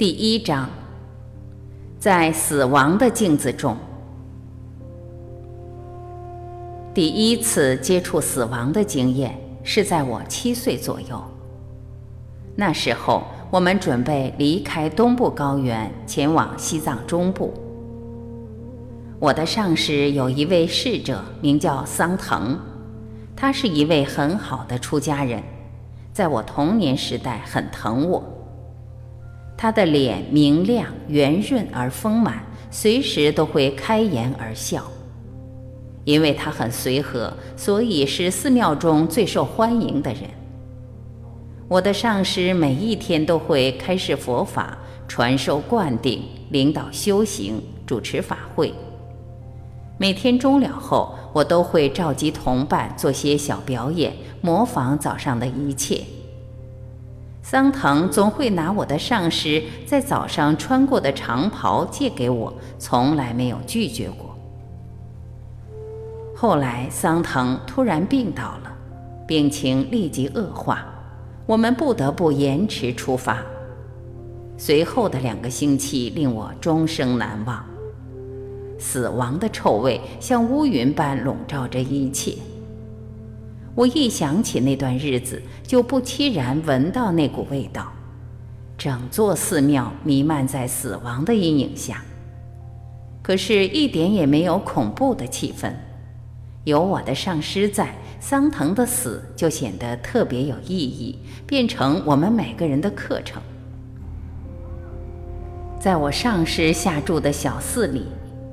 第一章，在死亡的镜子中，第一次接触死亡的经验是在我七岁左右。那时候，我们准备离开东部高原，前往西藏中部。我的上师有一位侍者，名叫桑腾，他是一位很好的出家人，在我童年时代很疼我。他的脸明亮、圆润而丰满，随时都会开颜而笑。因为他很随和，所以是寺庙中最受欢迎的人。我的上师每一天都会开示佛法、传授灌顶、领导修行、主持法会。每天终了后，我都会召集同伴做些小表演，模仿早上的一切。桑藤总会拿我的上师在早上穿过的长袍借给我，从来没有拒绝过。后来桑藤突然病倒了，病情立即恶化，我们不得不延迟出发。随后的两个星期令我终生难忘，死亡的臭味像乌云般笼罩着一切。我一想起那段日子，就不期然闻到那股味道。整座寺庙弥漫在死亡的阴影下，可是，一点也没有恐怖的气氛。有我的上师在，桑藤的死就显得特别有意义，变成我们每个人的课程。在我上师下住的小寺里，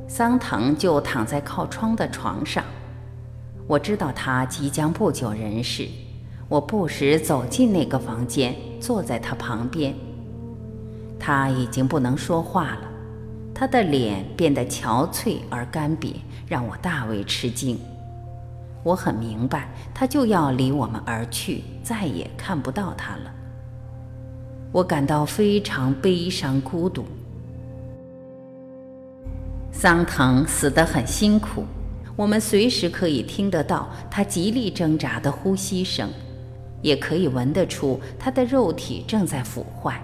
桑藤就躺在靠窗的床上。我知道他即将不久人世，我不时走进那个房间，坐在他旁边。他已经不能说话了，他的脸变得憔悴而干瘪，让我大为吃惊。我很明白，他就要离我们而去，再也看不到他了。我感到非常悲伤孤独。桑藤死得很辛苦。我们随时可以听得到他极力挣扎的呼吸声，也可以闻得出他的肉体正在腐坏。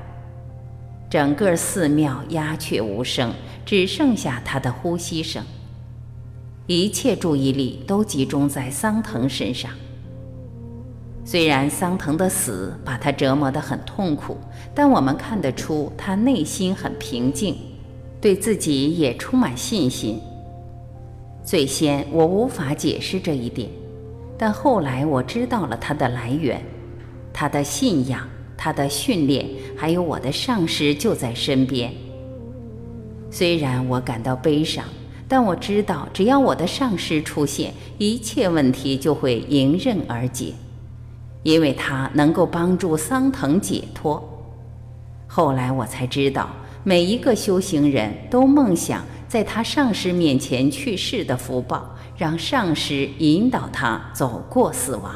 整个寺庙鸦雀无声，只剩下他的呼吸声。一切注意力都集中在桑藤身上。虽然桑藤的死把他折磨得很痛苦，但我们看得出他内心很平静，对自己也充满信心。最先我无法解释这一点，但后来我知道了它的来源，他的信仰，他的训练，还有我的上师就在身边。虽然我感到悲伤，但我知道只要我的上师出现，一切问题就会迎刃而解，因为他能够帮助桑藤解脱。后来我才知道，每一个修行人都梦想。在他上师面前去世的福报，让上师引导他走过死亡。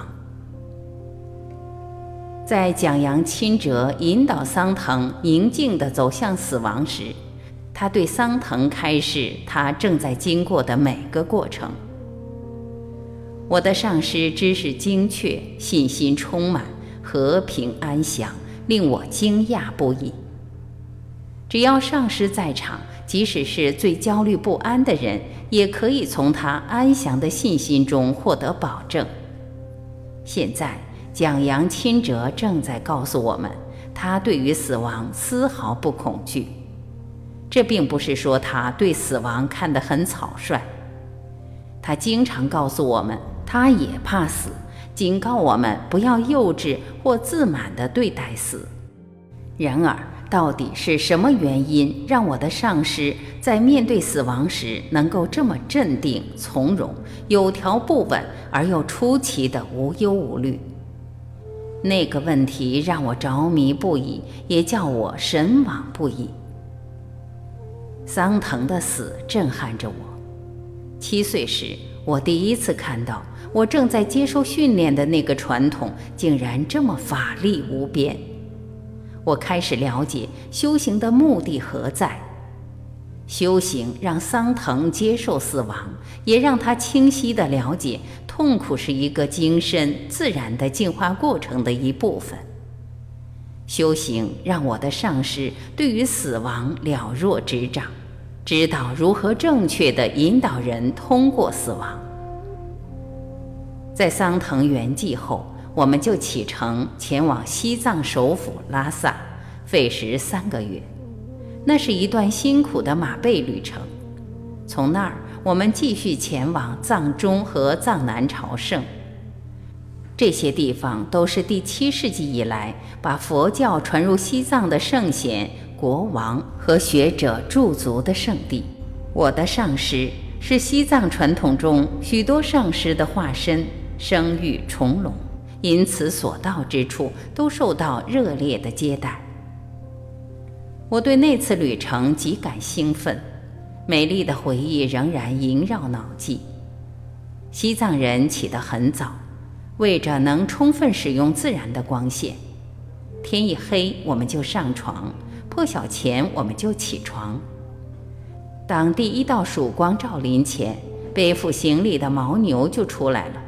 在蒋扬钦哲引导桑藤宁静地走向死亡时，他对桑藤开示他正在经过的每个过程。我的上师知识精确，信心充满，和平安详，令我惊讶不已。只要上师在场。即使是最焦虑不安的人，也可以从他安详的信心中获得保证。现在，蒋扬钦哲正在告诉我们，他对于死亡丝毫不恐惧。这并不是说他对死亡看得很草率。他经常告诉我们，他也怕死，警告我们不要幼稚或自满地对待死。然而，到底是什么原因让我的上师在面对死亡时能够这么镇定从容、有条不紊而又出奇的无忧无虑？那个问题让我着迷不已，也叫我神往不已。桑藤的死震撼着我。七岁时，我第一次看到我正在接受训练的那个传统竟然这么法力无边。我开始了解修行的目的何在。修行让桑藤接受死亡，也让他清晰地了解痛苦是一个精深自然的进化过程的一部分。修行让我的上师对于死亡了若指掌，知道如何正确地引导人通过死亡。在桑藤圆寂后，我们就启程前往西藏首府拉萨，费时三个月。那是一段辛苦的马背旅程。从那儿，我们继续前往藏中和藏南朝圣。这些地方都是第七世纪以来把佛教传入西藏的圣贤、国王和学者驻足的圣地。我的上师是西藏传统中许多上师的化身，生育重隆，因此所到之处都受到热烈的接待。我对那次旅程极感兴奋，美丽的回忆仍然萦绕脑际。西藏人起得很早。为着能充分使用自然的光线，天一黑我们就上床，破晓前我们就起床。当第一道曙光照临前，背负行李的牦牛就出来了。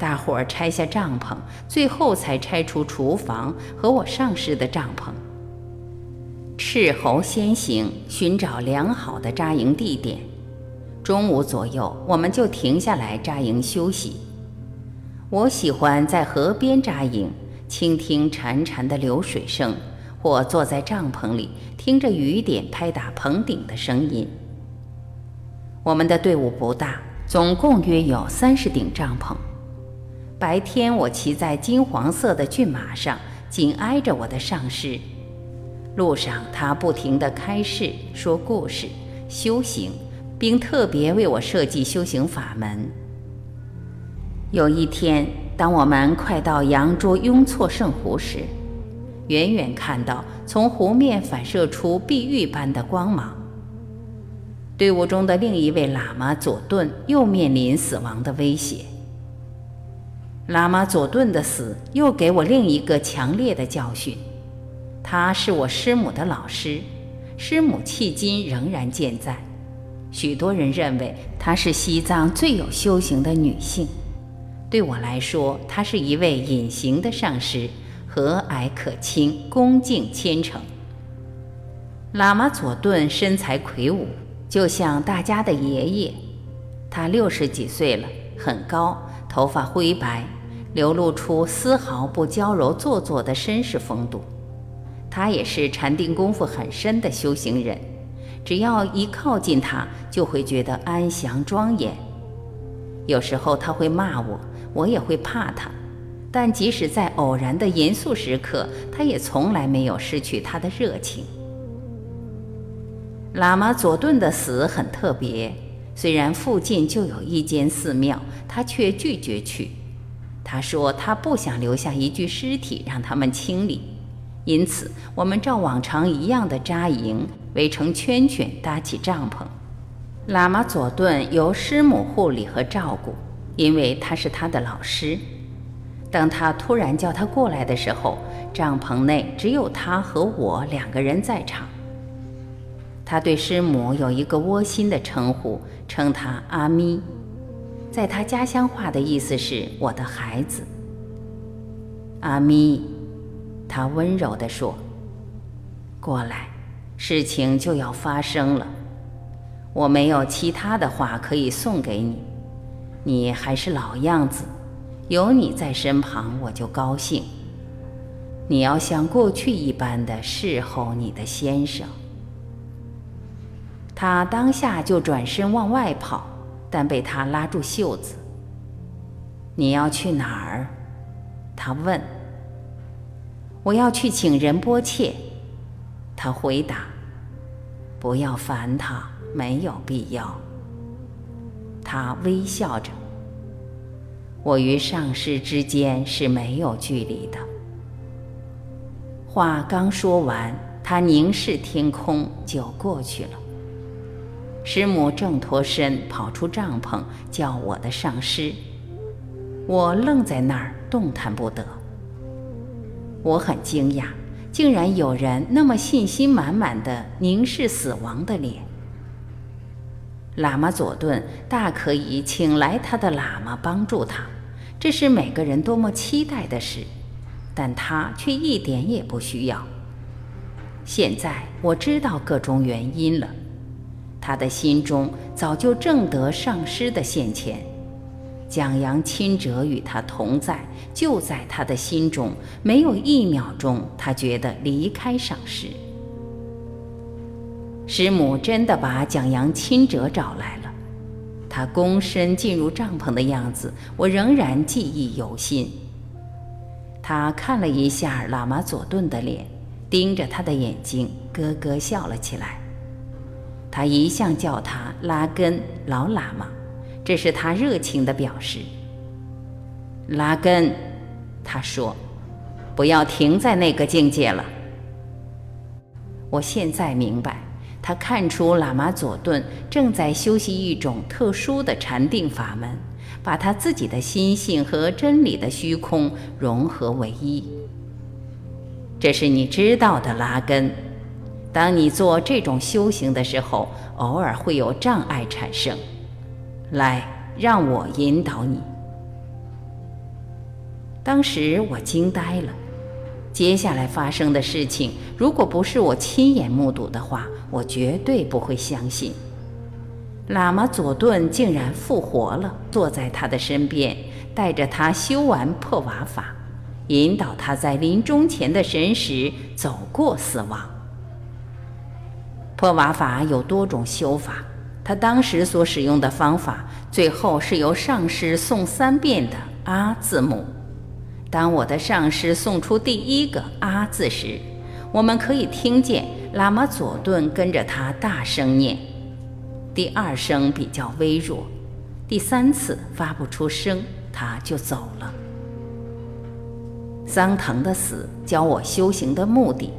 大伙儿拆下帐篷，最后才拆除厨房和我上师的帐篷。斥候先行，寻找良好的扎营地点。中午左右，我们就停下来扎营休息。我喜欢在河边扎营，倾听潺潺的流水声，或坐在帐篷里听着雨点拍打棚顶的声音。我们的队伍不大，总共约有三十顶帐篷。白天我骑在金黄色的骏马上，紧挨着我的上师。路上他不停地开示、说故事、修行，并特别为我设计修行法门。有一天，当我们快到羊卓雍措圣湖时，远远看到从湖面反射出碧玉般的光芒。队伍中的另一位喇嘛佐顿又面临死亡的威胁。喇嘛佐顿的死又给我另一个强烈的教训。他是我师母的老师，师母迄今仍然健在。许多人认为她是西藏最有修行的女性。对我来说，他是一位隐形的上师，和蔼可亲，恭敬虔诚。喇嘛佐顿身材魁梧，就像大家的爷爷。他六十几岁了，很高，头发灰白，流露出丝毫不娇柔做作的绅士风度。他也是禅定功夫很深的修行人，只要一靠近他，就会觉得安详庄严。有时候他会骂我。我也会怕他，但即使在偶然的严肃时刻，他也从来没有失去他的热情。喇嘛佐顿的死很特别，虽然附近就有一间寺庙，他却拒绝去。他说他不想留下一具尸体让他们清理，因此我们照往常一样的扎营，围成圈圈，搭起帐篷。喇嘛佐顿由师母护理和照顾。因为他是他的老师，当他突然叫他过来的时候，帐篷内只有他和我两个人在场。他对师母有一个窝心的称呼，称他阿咪，在他家乡话的意思是“我的孩子”。阿咪，他温柔地说：“过来，事情就要发生了。我没有其他的话可以送给你。”你还是老样子，有你在身旁我就高兴。你要像过去一般的侍候你的先生。他当下就转身往外跑，但被他拉住袖子。你要去哪儿？他问。我要去请仁波切。他回答。不要烦他，没有必要。他微笑着。我与上师之间是没有距离的。话刚说完，他凝视天空，就过去了。师母正脱身跑出帐篷，叫我的上师。我愣在那儿，动弹不得。我很惊讶，竟然有人那么信心满满的凝视死亡的脸。喇嘛佐顿大可以请来他的喇嘛帮助他，这是每个人多么期待的事。但他却一点也不需要。现在我知道各种原因了，他的心中早就正得上师的现前，蒋扬亲者与他同在，就在他的心中，没有一秒钟他觉得离开上师。师母真的把蒋扬亲者找来了，他躬身进入帐篷的样子，我仍然记忆犹新。他看了一下喇嘛佐顿的脸，盯着他的眼睛，咯咯笑了起来。他一向叫他拉根老喇嘛，这是他热情的表示。拉根，他说：“不要停在那个境界了。”我现在明白，他看出喇嘛佐顿正在修习一种特殊的禅定法门。把他自己的心性和真理的虚空融合为一，这是你知道的拉根。当你做这种修行的时候，偶尔会有障碍产生。来，让我引导你。当时我惊呆了，接下来发生的事情，如果不是我亲眼目睹的话，我绝对不会相信。喇嘛佐顿竟然复活了，坐在他的身边，带着他修完破瓦法，引导他在临终前的神识走过死亡。破瓦法有多种修法，他当时所使用的方法，最后是由上师诵三遍的阿字母。当我的上师送出第一个阿字时，我们可以听见喇嘛佐顿跟着他大声念。第二声比较微弱，第三次发不出声，他就走了。桑腾的死教我修行的目的，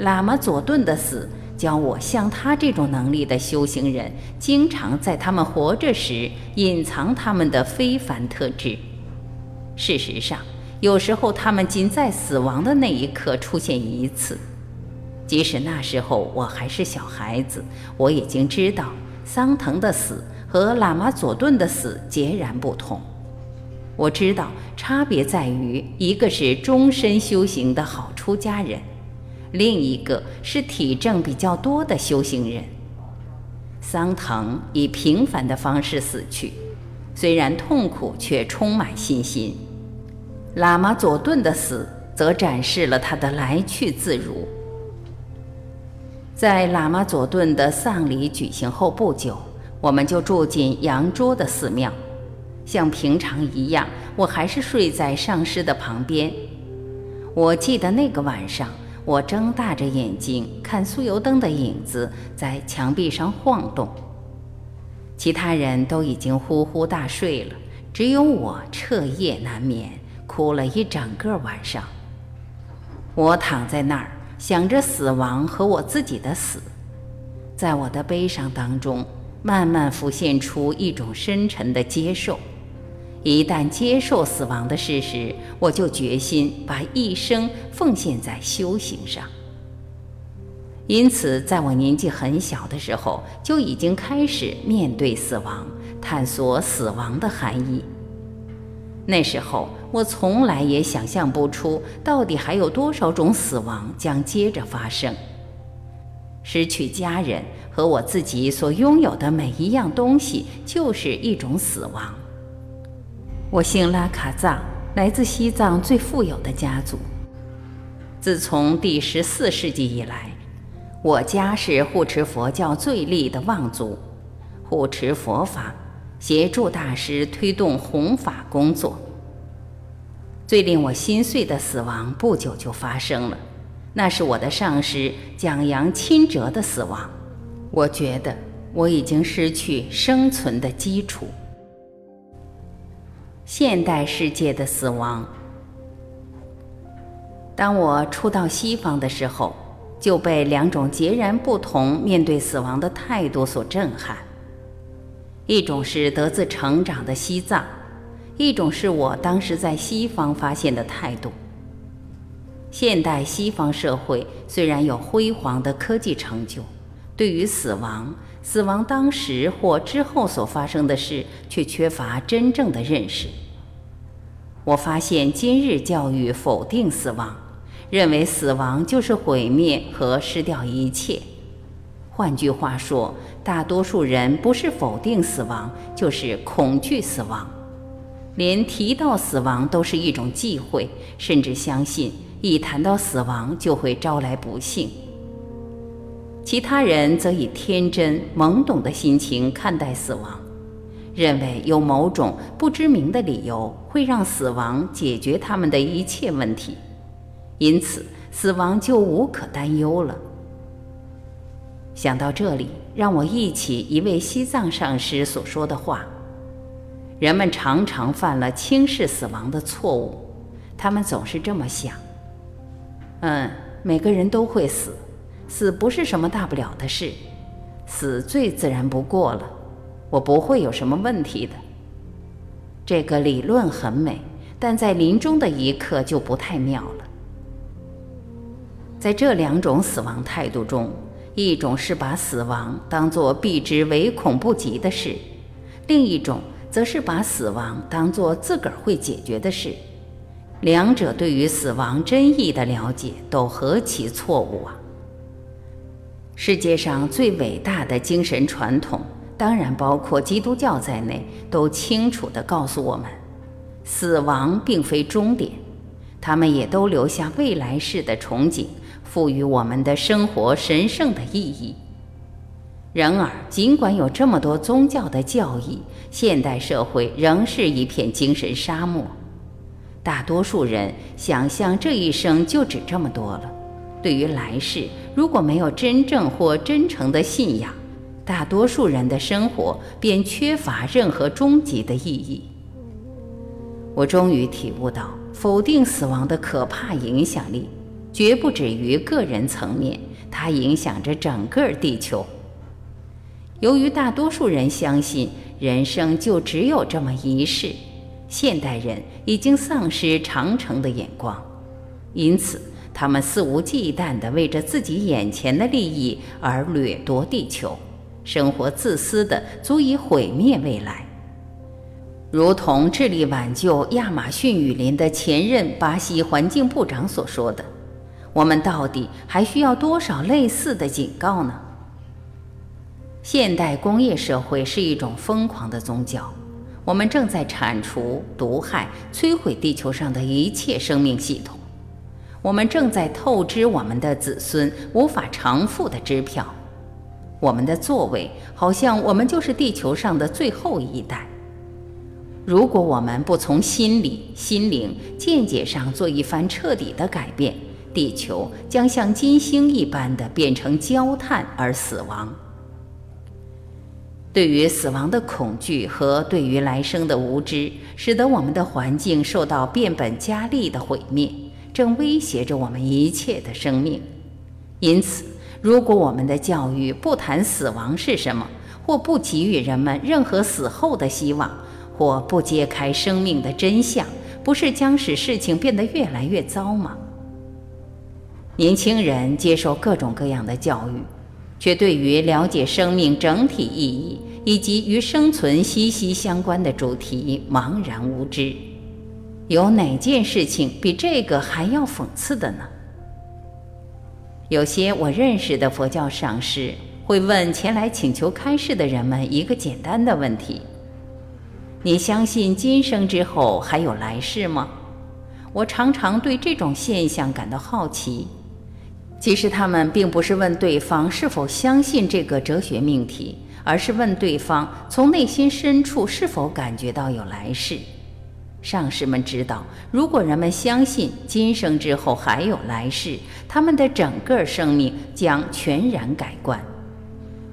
喇嘛佐顿的死教我像他这种能力的修行人，经常在他们活着时隐藏他们的非凡特质。事实上，有时候他们仅在死亡的那一刻出现一次，即使那时候我还是小孩子，我已经知道。桑藤的死和喇嘛佐顿的死截然不同。我知道差别在于，一个是终身修行的好出家人，另一个是体证比较多的修行人。桑腾以平凡的方式死去，虽然痛苦，却充满信心。喇嘛佐顿的死则展示了他的来去自如。在喇嘛佐顿的丧礼举行后不久，我们就住进羊桌的寺庙，像平常一样，我还是睡在上师的旁边。我记得那个晚上，我睁大着眼睛看酥油灯的影子在墙壁上晃动，其他人都已经呼呼大睡了，只有我彻夜难眠，哭了一整个晚上。我躺在那儿。想着死亡和我自己的死，在我的悲伤当中，慢慢浮现出一种深沉的接受。一旦接受死亡的事实，我就决心把一生奉献在修行上。因此，在我年纪很小的时候，就已经开始面对死亡，探索死亡的含义。那时候，我从来也想象不出，到底还有多少种死亡将接着发生。失去家人和我自己所拥有的每一样东西，就是一种死亡。我姓拉卡藏，来自西藏最富有的家族。自从第十四世纪以来，我家是护持佛教最利的望族，护持佛法。协助大师推动弘法工作。最令我心碎的死亡不久就发生了，那是我的上师蒋扬钦哲的死亡。我觉得我已经失去生存的基础。现代世界的死亡。当我初到西方的时候，就被两种截然不同面对死亡的态度所震撼。一种是得自成长的西藏，一种是我当时在西方发现的态度。现代西方社会虽然有辉煌的科技成就，对于死亡、死亡当时或之后所发生的事，却缺乏真正的认识。我发现今日教育否定死亡，认为死亡就是毁灭和失掉一切。换句话说，大多数人不是否定死亡，就是恐惧死亡，连提到死亡都是一种忌讳，甚至相信一谈到死亡就会招来不幸。其他人则以天真懵懂的心情看待死亡。认为有某种不知名的理由会让死亡解决他们的一切问题，因此死亡就无可担忧了。想到这里，让我忆起一位西藏上师所说的话：人们常常犯了轻视死亡的错误，他们总是这么想：嗯，每个人都会死，死不是什么大不了的事，死最自然不过了。我不会有什么问题的。这个理论很美，但在临终的一刻就不太妙了。在这两种死亡态度中，一种是把死亡当作避之唯恐不及的事，另一种则是把死亡当作自个儿会解决的事。两者对于死亡真意的了解都何其错误啊！世界上最伟大的精神传统。当然，包括基督教在内，都清楚地告诉我们，死亡并非终点。他们也都留下未来式的憧憬，赋予我们的生活神圣的意义。然而，尽管有这么多宗教的教义，现代社会仍是一片精神沙漠。大多数人想象这一生就只这么多了。对于来世，如果没有真正或真诚的信仰，大多数人的生活便缺乏任何终极的意义。我终于体悟到，否定死亡的可怕影响力，绝不止于个人层面，它影响着整个地球。由于大多数人相信人生就只有这么一世，现代人已经丧失长城的眼光，因此他们肆无忌惮地为着自己眼前的利益而掠夺地球。生活自私的足以毁灭未来，如同致力挽救亚马逊雨林的前任巴西环境部长所说的：“我们到底还需要多少类似的警告呢？”现代工业社会是一种疯狂的宗教，我们正在铲除、毒害、摧毁地球上的一切生命系统，我们正在透支我们的子孙无法偿付的支票。我们的座位，好像我们就是地球上的最后一代。如果我们不从心理、心灵、见解上做一番彻底的改变，地球将像金星一般的变成焦炭而死亡。对于死亡的恐惧和对于来生的无知，使得我们的环境受到变本加厉的毁灭，正威胁着我们一切的生命。因此。如果我们的教育不谈死亡是什么，或不给予人们任何死后的希望，或不揭开生命的真相，不是将使事情变得越来越糟吗？年轻人接受各种各样的教育，却对于了解生命整体意义以及与生存息息相关的主题茫然无知。有哪件事情比这个还要讽刺的呢？有些我认识的佛教上师会问前来请求开示的人们一个简单的问题：“你相信今生之后还有来世吗？”我常常对这种现象感到好奇。其实他们并不是问对方是否相信这个哲学命题，而是问对方从内心深处是否感觉到有来世。上师们知道，如果人们相信今生之后还有来世，他们的整个生命将全然改观，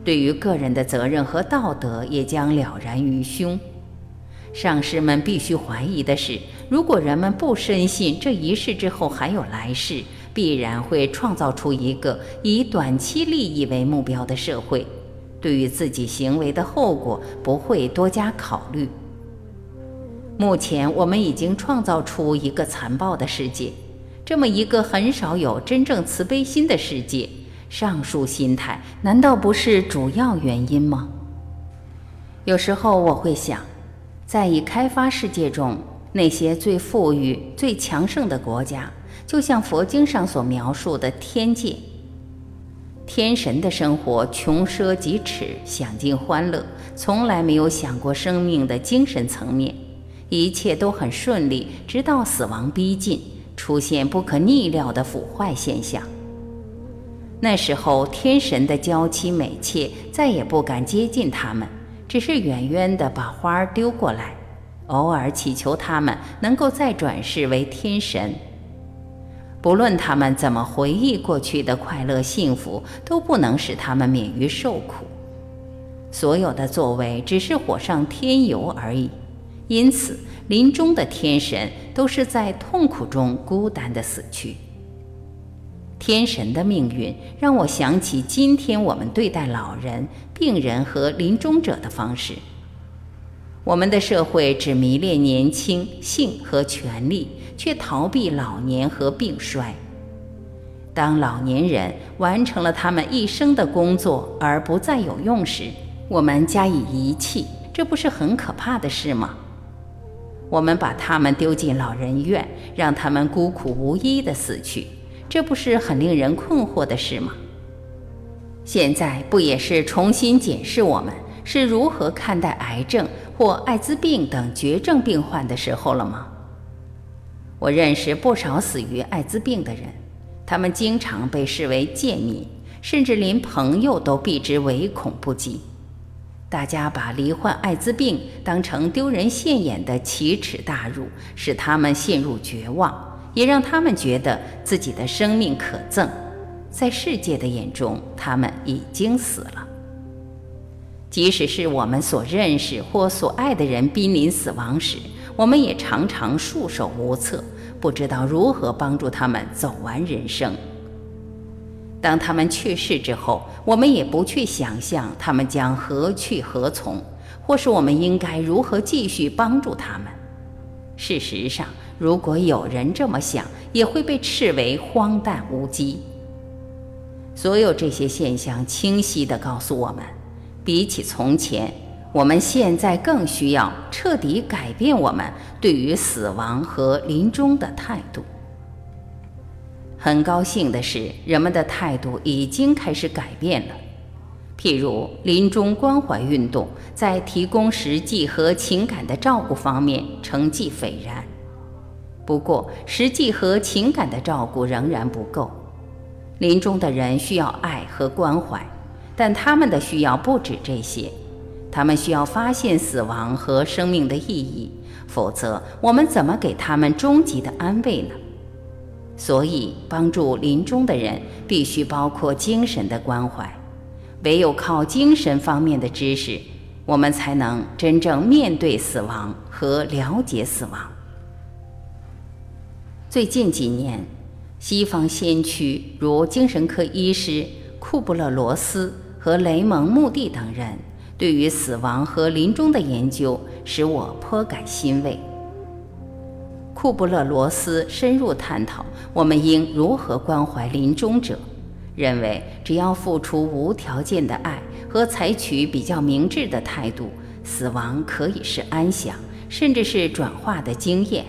对于个人的责任和道德也将了然于胸。上师们必须怀疑的是，如果人们不深信这一世之后还有来世，必然会创造出一个以短期利益为目标的社会，对于自己行为的后果不会多加考虑。目前，我们已经创造出一个残暴的世界，这么一个很少有真正慈悲心的世界。上述心态难道不是主要原因吗？有时候我会想，在已开发世界中，那些最富裕、最强盛的国家，就像佛经上所描述的天界。天神的生活穷奢极侈，享尽欢乐，从来没有想过生命的精神层面，一切都很顺利，直到死亡逼近，出现不可逆料的腐坏现象。那时候，天神的娇妻美妾再也不敢接近他们，只是远远地把花儿丢过来，偶尔祈求他们能够再转世为天神。不论他们怎么回忆过去的快乐幸福，都不能使他们免于受苦。所有的作为只是火上添油而已。因此，临终的天神都是在痛苦中孤单的死去。天神的命运让我想起今天我们对待老人、病人和临终者的方式。我们的社会只迷恋年轻、性和权力。却逃避老年和病衰。当老年人完成了他们一生的工作而不再有用时，我们加以遗弃，这不是很可怕的事吗？我们把他们丢进老人院，让他们孤苦无依地死去，这不是很令人困惑的事吗？现在不也是重新检视我们是如何看待癌症或艾滋病等绝症病患的时候了吗？我认识不少死于艾滋病的人，他们经常被视为贱民，甚至连朋友都避之唯恐不及。大家把罹患艾滋病当成丢人现眼的奇耻大辱，使他们陷入绝望，也让他们觉得自己的生命可憎。在世界的眼中，他们已经死了。即使是我们所认识或所爱的人濒临死亡时，我们也常常束手无策，不知道如何帮助他们走完人生。当他们去世之后，我们也不去想象他们将何去何从，或是我们应该如何继续帮助他们。事实上，如果有人这么想，也会被斥为荒诞无稽。所有这些现象清晰地告诉我们，比起从前。我们现在更需要彻底改变我们对于死亡和临终的态度。很高兴的是，人们的态度已经开始改变了。譬如，临终关怀运动在提供实际和情感的照顾方面成绩斐然。不过，实际和情感的照顾仍然不够。临终的人需要爱和关怀，但他们的需要不止这些。他们需要发现死亡和生命的意义，否则我们怎么给他们终极的安慰呢？所以，帮助临终的人必须包括精神的关怀。唯有靠精神方面的知识，我们才能真正面对死亡和了解死亡。最近几年，西方先驱如精神科医师库布勒罗斯和雷蒙·穆蒂等人。对于死亡和临终的研究使我颇感欣慰。库布勒罗斯深入探讨我们应如何关怀临终者，认为只要付出无条件的爱和采取比较明智的态度，死亡可以是安详，甚至是转化的经验。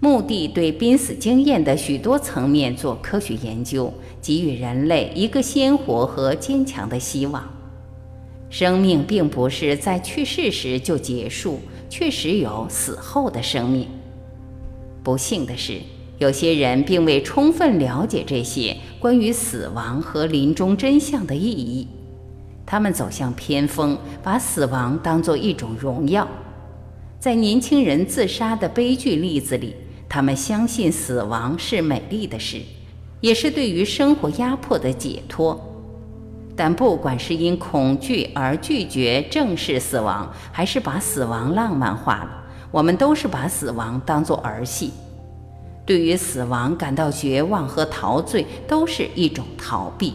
目的对濒死经验的许多层面做科学研究，给予人类一个鲜活和坚强的希望。生命并不是在去世时就结束，确实有死后的生命。不幸的是，有些人并未充分了解这些关于死亡和临终真相的意义，他们走向偏锋，把死亡当作一种荣耀。在年轻人自杀的悲剧例子里，他们相信死亡是美丽的事，也是对于生活压迫的解脱。但不管是因恐惧而拒绝正视死亡，还是把死亡浪漫化了，我们都是把死亡当作儿戏。对于死亡感到绝望和陶醉，都是一种逃避。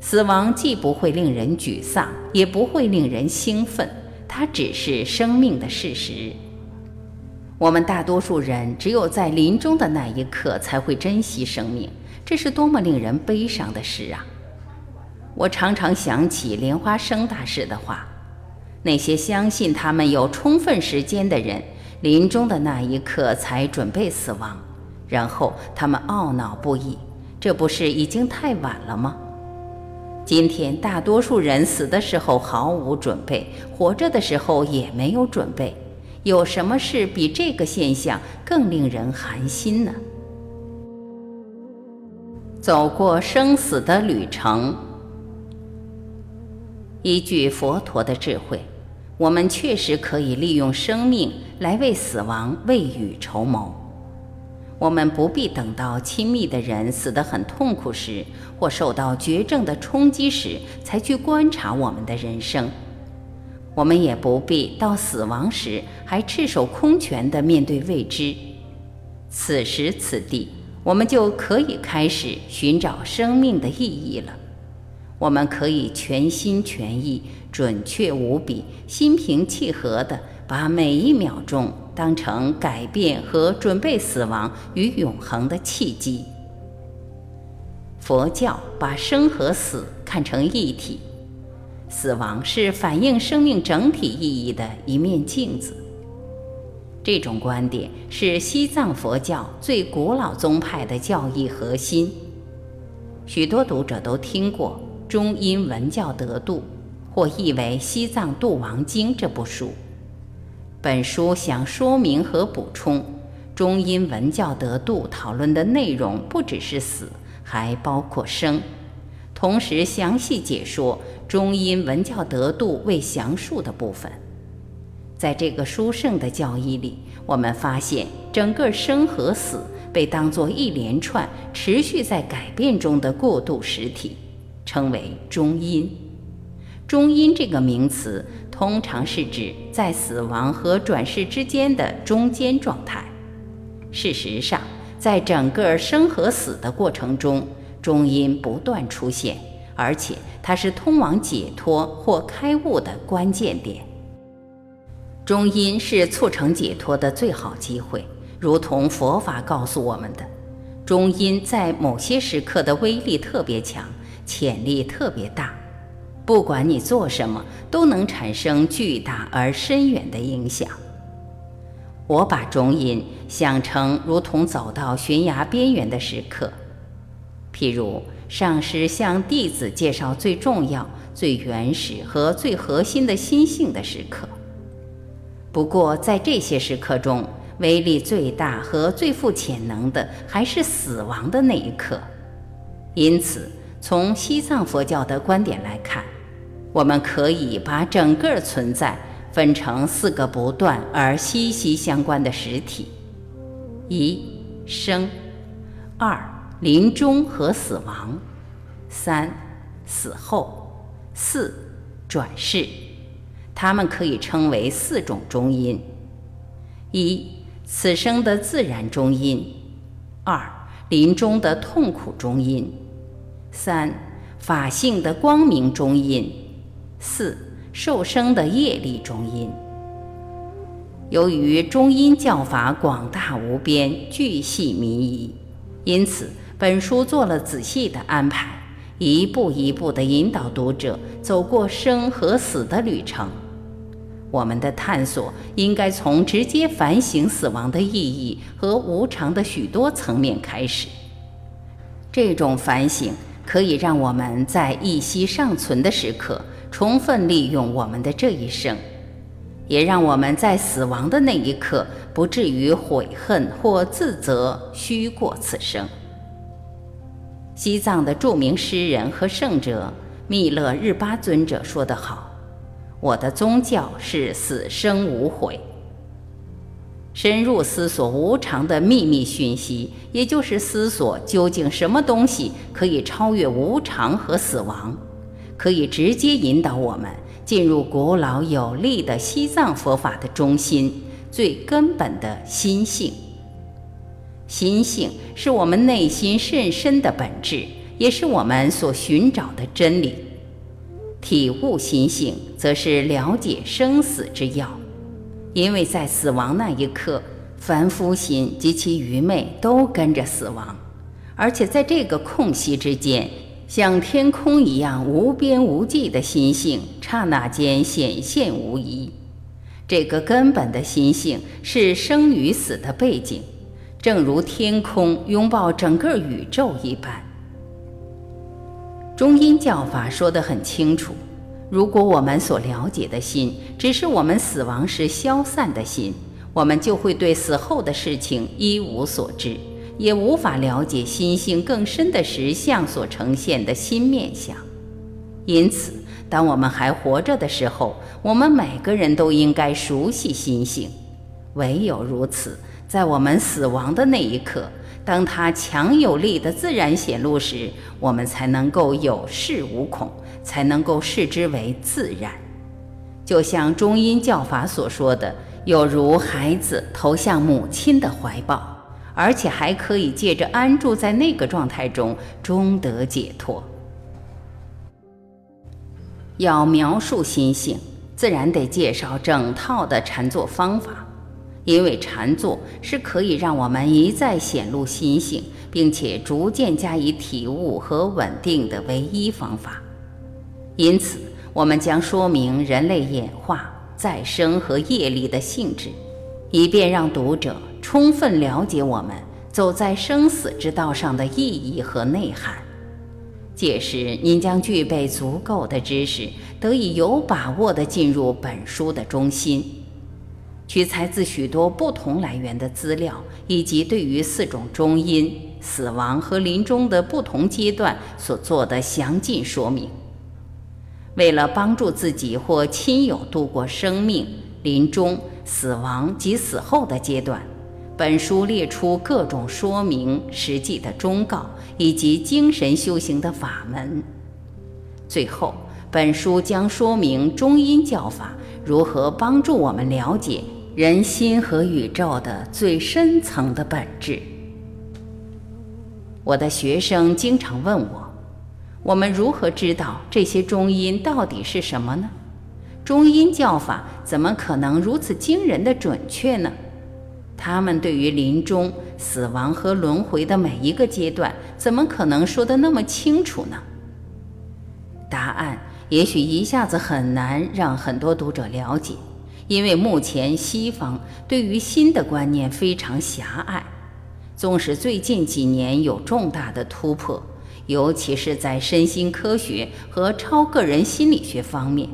死亡既不会令人沮丧，也不会令人兴奋，它只是生命的事实。我们大多数人只有在临终的那一刻才会珍惜生命，这是多么令人悲伤的事啊！我常常想起莲花生大师的话：“那些相信他们有充分时间的人，临终的那一刻才准备死亡，然后他们懊恼不已，这不是已经太晚了吗？今天大多数人死的时候毫无准备，活着的时候也没有准备。有什么事比这个现象更令人寒心呢？走过生死的旅程，依据佛陀的智慧，我们确实可以利用生命来为死亡未雨绸缪。我们不必等到亲密的人死得很痛苦时，或受到绝症的冲击时，才去观察我们的人生。我们也不必到死亡时还赤手空拳地面对未知。此时此地。我们就可以开始寻找生命的意义了。我们可以全心全意、准确无比、心平气和地把每一秒钟当成改变和准备死亡与永恒的契机。佛教把生和死看成一体，死亡是反映生命整体意义的一面镜子。这种观点是西藏佛教最古老宗派的教义核心。许多读者都听过《中阴文教得度》，或译为《西藏度亡经》这部书。本书想说明和补充《中阴文教得度》讨论的内容，不只是死，还包括生，同时详细解说《中阴文教得度》未详述的部分。在这个殊胜的教义里，我们发现整个生和死被当作一连串持续在改变中的过渡实体，称为中阴。中阴这个名词通常是指在死亡和转世之间的中间状态。事实上，在整个生和死的过程中，中阴不断出现，而且它是通往解脱或开悟的关键点。中阴是促成解脱的最好机会，如同佛法告诉我们的，中阴在某些时刻的威力特别强，潜力特别大，不管你做什么，都能产生巨大而深远的影响。我把中阴想成如同走到悬崖边缘的时刻，譬如上师向弟子介绍最重要、最原始和最核心的心性的时刻。不过，在这些时刻中，威力最大和最富潜能的还是死亡的那一刻。因此，从西藏佛教的观点来看，我们可以把整个存在分成四个不断而息息相关的实体：一、生；二、临终和死亡；三、死后；四、转世。它们可以称为四种中音：一、此生的自然中音；二、临终的痛苦中音；三、法性的光明中音；四、受生的业力中音。由于中音教法广大无边、巨细靡遗，因此本书做了仔细的安排，一步一步地引导读者走过生和死的旅程。我们的探索应该从直接反省死亡的意义和无常的许多层面开始。这种反省可以让我们在一息尚存的时刻充分利用我们的这一生，也让我们在死亡的那一刻不至于悔恨或自责虚过此生。西藏的著名诗人和圣者密勒日巴尊者说得好。我的宗教是死生无悔。深入思索无常的秘密讯息，也就是思索究竟什么东西可以超越无常和死亡，可以直接引导我们进入古老有力的西藏佛法的中心，最根本的心性。心性是我们内心甚深的本质，也是我们所寻找的真理。体悟心性，则是了解生死之要，因为在死亡那一刻，凡夫心及其愚昧都跟着死亡，而且在这个空隙之间，像天空一样无边无际的心性，刹那间显现无疑。这个根本的心性是生与死的背景，正如天空拥抱整个宇宙一般。中阴教法说得很清楚：如果我们所了解的心只是我们死亡时消散的心，我们就会对死后的事情一无所知，也无法了解心性更深的实相所呈现的新面相。因此。当我们还活着的时候，我们每个人都应该熟悉心性。唯有如此，在我们死亡的那一刻，当它强有力的自然显露时，我们才能够有恃无恐，才能够视之为自然。就像中阴教法所说的，有如孩子投向母亲的怀抱，而且还可以借着安住在那个状态中，终得解脱。要描述心性，自然得介绍整套的禅坐方法，因为禅坐是可以让我们一再显露心性，并且逐渐加以体悟和稳定的唯一方法。因此，我们将说明人类演化、再生和业力的性质，以便让读者充分了解我们走在生死之道上的意义和内涵。届时，您将具备足够的知识，得以有把握地进入本书的中心。取材自许多不同来源的资料，以及对于四种中阴、死亡和临终的不同阶段所做的详尽说明。为了帮助自己或亲友度过生命、临终、死亡及死后的阶段。本书列出各种说明、实际的忠告以及精神修行的法门。最后，本书将说明中阴教法如何帮助我们了解人心和宇宙的最深层的本质。我的学生经常问我：我们如何知道这些中阴到底是什么呢？中阴教法怎么可能如此惊人的准确呢？他们对于临终、死亡和轮回的每一个阶段，怎么可能说得那么清楚呢？答案也许一下子很难让很多读者了解，因为目前西方对于新的观念非常狭隘。纵使最近几年有重大的突破，尤其是在身心科学和超个人心理学方面，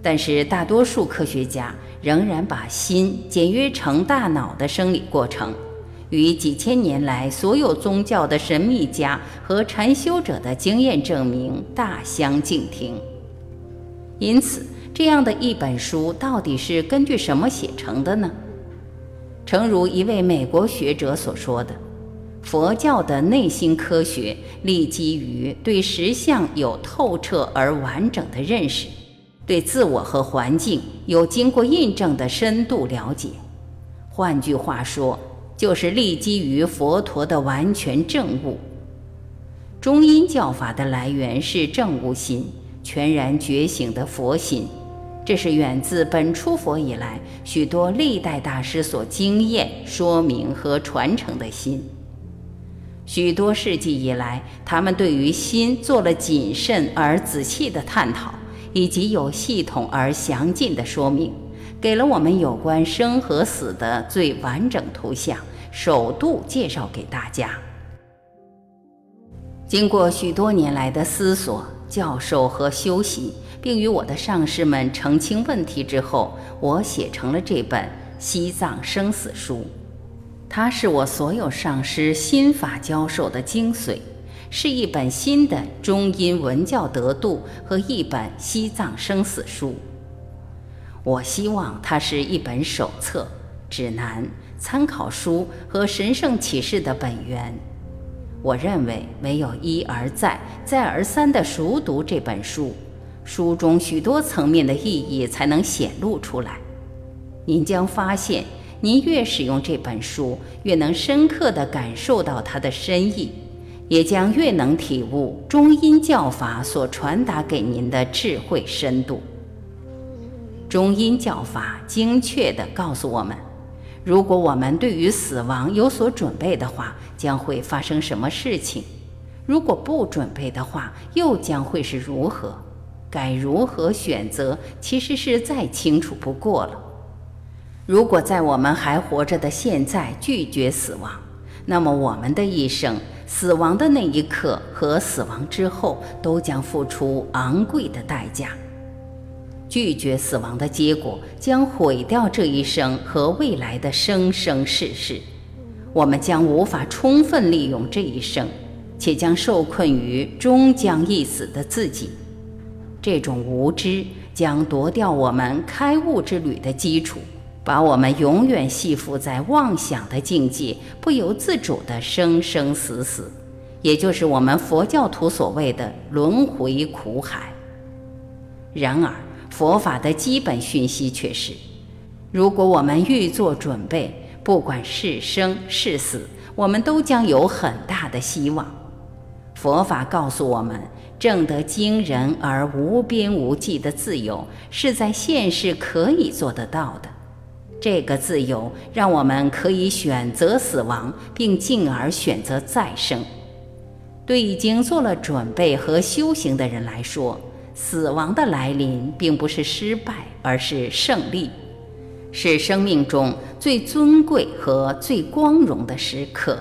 但是大多数科学家。仍然把心简约成大脑的生理过程，与几千年来所有宗教的神秘家和禅修者的经验证明大相径庭。因此，这样的一本书到底是根据什么写成的呢？诚如一位美国学者所说的，佛教的内心科学立基于对实相有透彻而完整的认识。对自我和环境有经过印证的深度了解，换句话说，就是立基于佛陀的完全正悟。中阴教法的来源是正悟心，全然觉醒的佛心，这是源自本初佛以来许多历代大师所经验、说明和传承的心。许多世纪以来，他们对于心做了谨慎而仔细的探讨。以及有系统而详尽的说明，给了我们有关生和死的最完整图像，首度介绍给大家。经过许多年来的思索、教授和修习，并与我的上师们澄清问题之后，我写成了这本《西藏生死书》，它是我所有上师心法教授的精髓。是一本新的中阴文教得度和一本西藏生死书。我希望它是一本手册、指南、参考书和神圣启示的本源。我认为，唯有一而再、再而三地熟读这本书，书中许多层面的意义才能显露出来。您将发现，您越使用这本书，越能深刻地感受到它的深意。也将越能体悟中阴教法所传达给您的智慧深度。中阴教法精确地告诉我们，如果我们对于死亡有所准备的话，将会发生什么事情；如果不准备的话，又将会是如何？该如何选择，其实是再清楚不过了。如果在我们还活着的现在拒绝死亡，那么我们的一生，死亡的那一刻和死亡之后，都将付出昂贵的代价。拒绝死亡的结果，将毁掉这一生和未来的生生世世。我们将无法充分利用这一生，且将受困于终将一死的自己。这种无知将夺掉我们开悟之旅的基础。把我们永远系缚在妄想的境界，不由自主的生生死死，也就是我们佛教徒所谓的轮回苦海。然而，佛法的基本讯息却是：如果我们欲做准备，不管是生是死，我们都将有很大的希望。佛法告诉我们，证得惊人而无边无际的自由，是在现世可以做得到的。这个自由让我们可以选择死亡，并进而选择再生。对已经做了准备和修行的人来说，死亡的来临并不是失败，而是胜利，是生命中最尊贵和最光荣的时刻。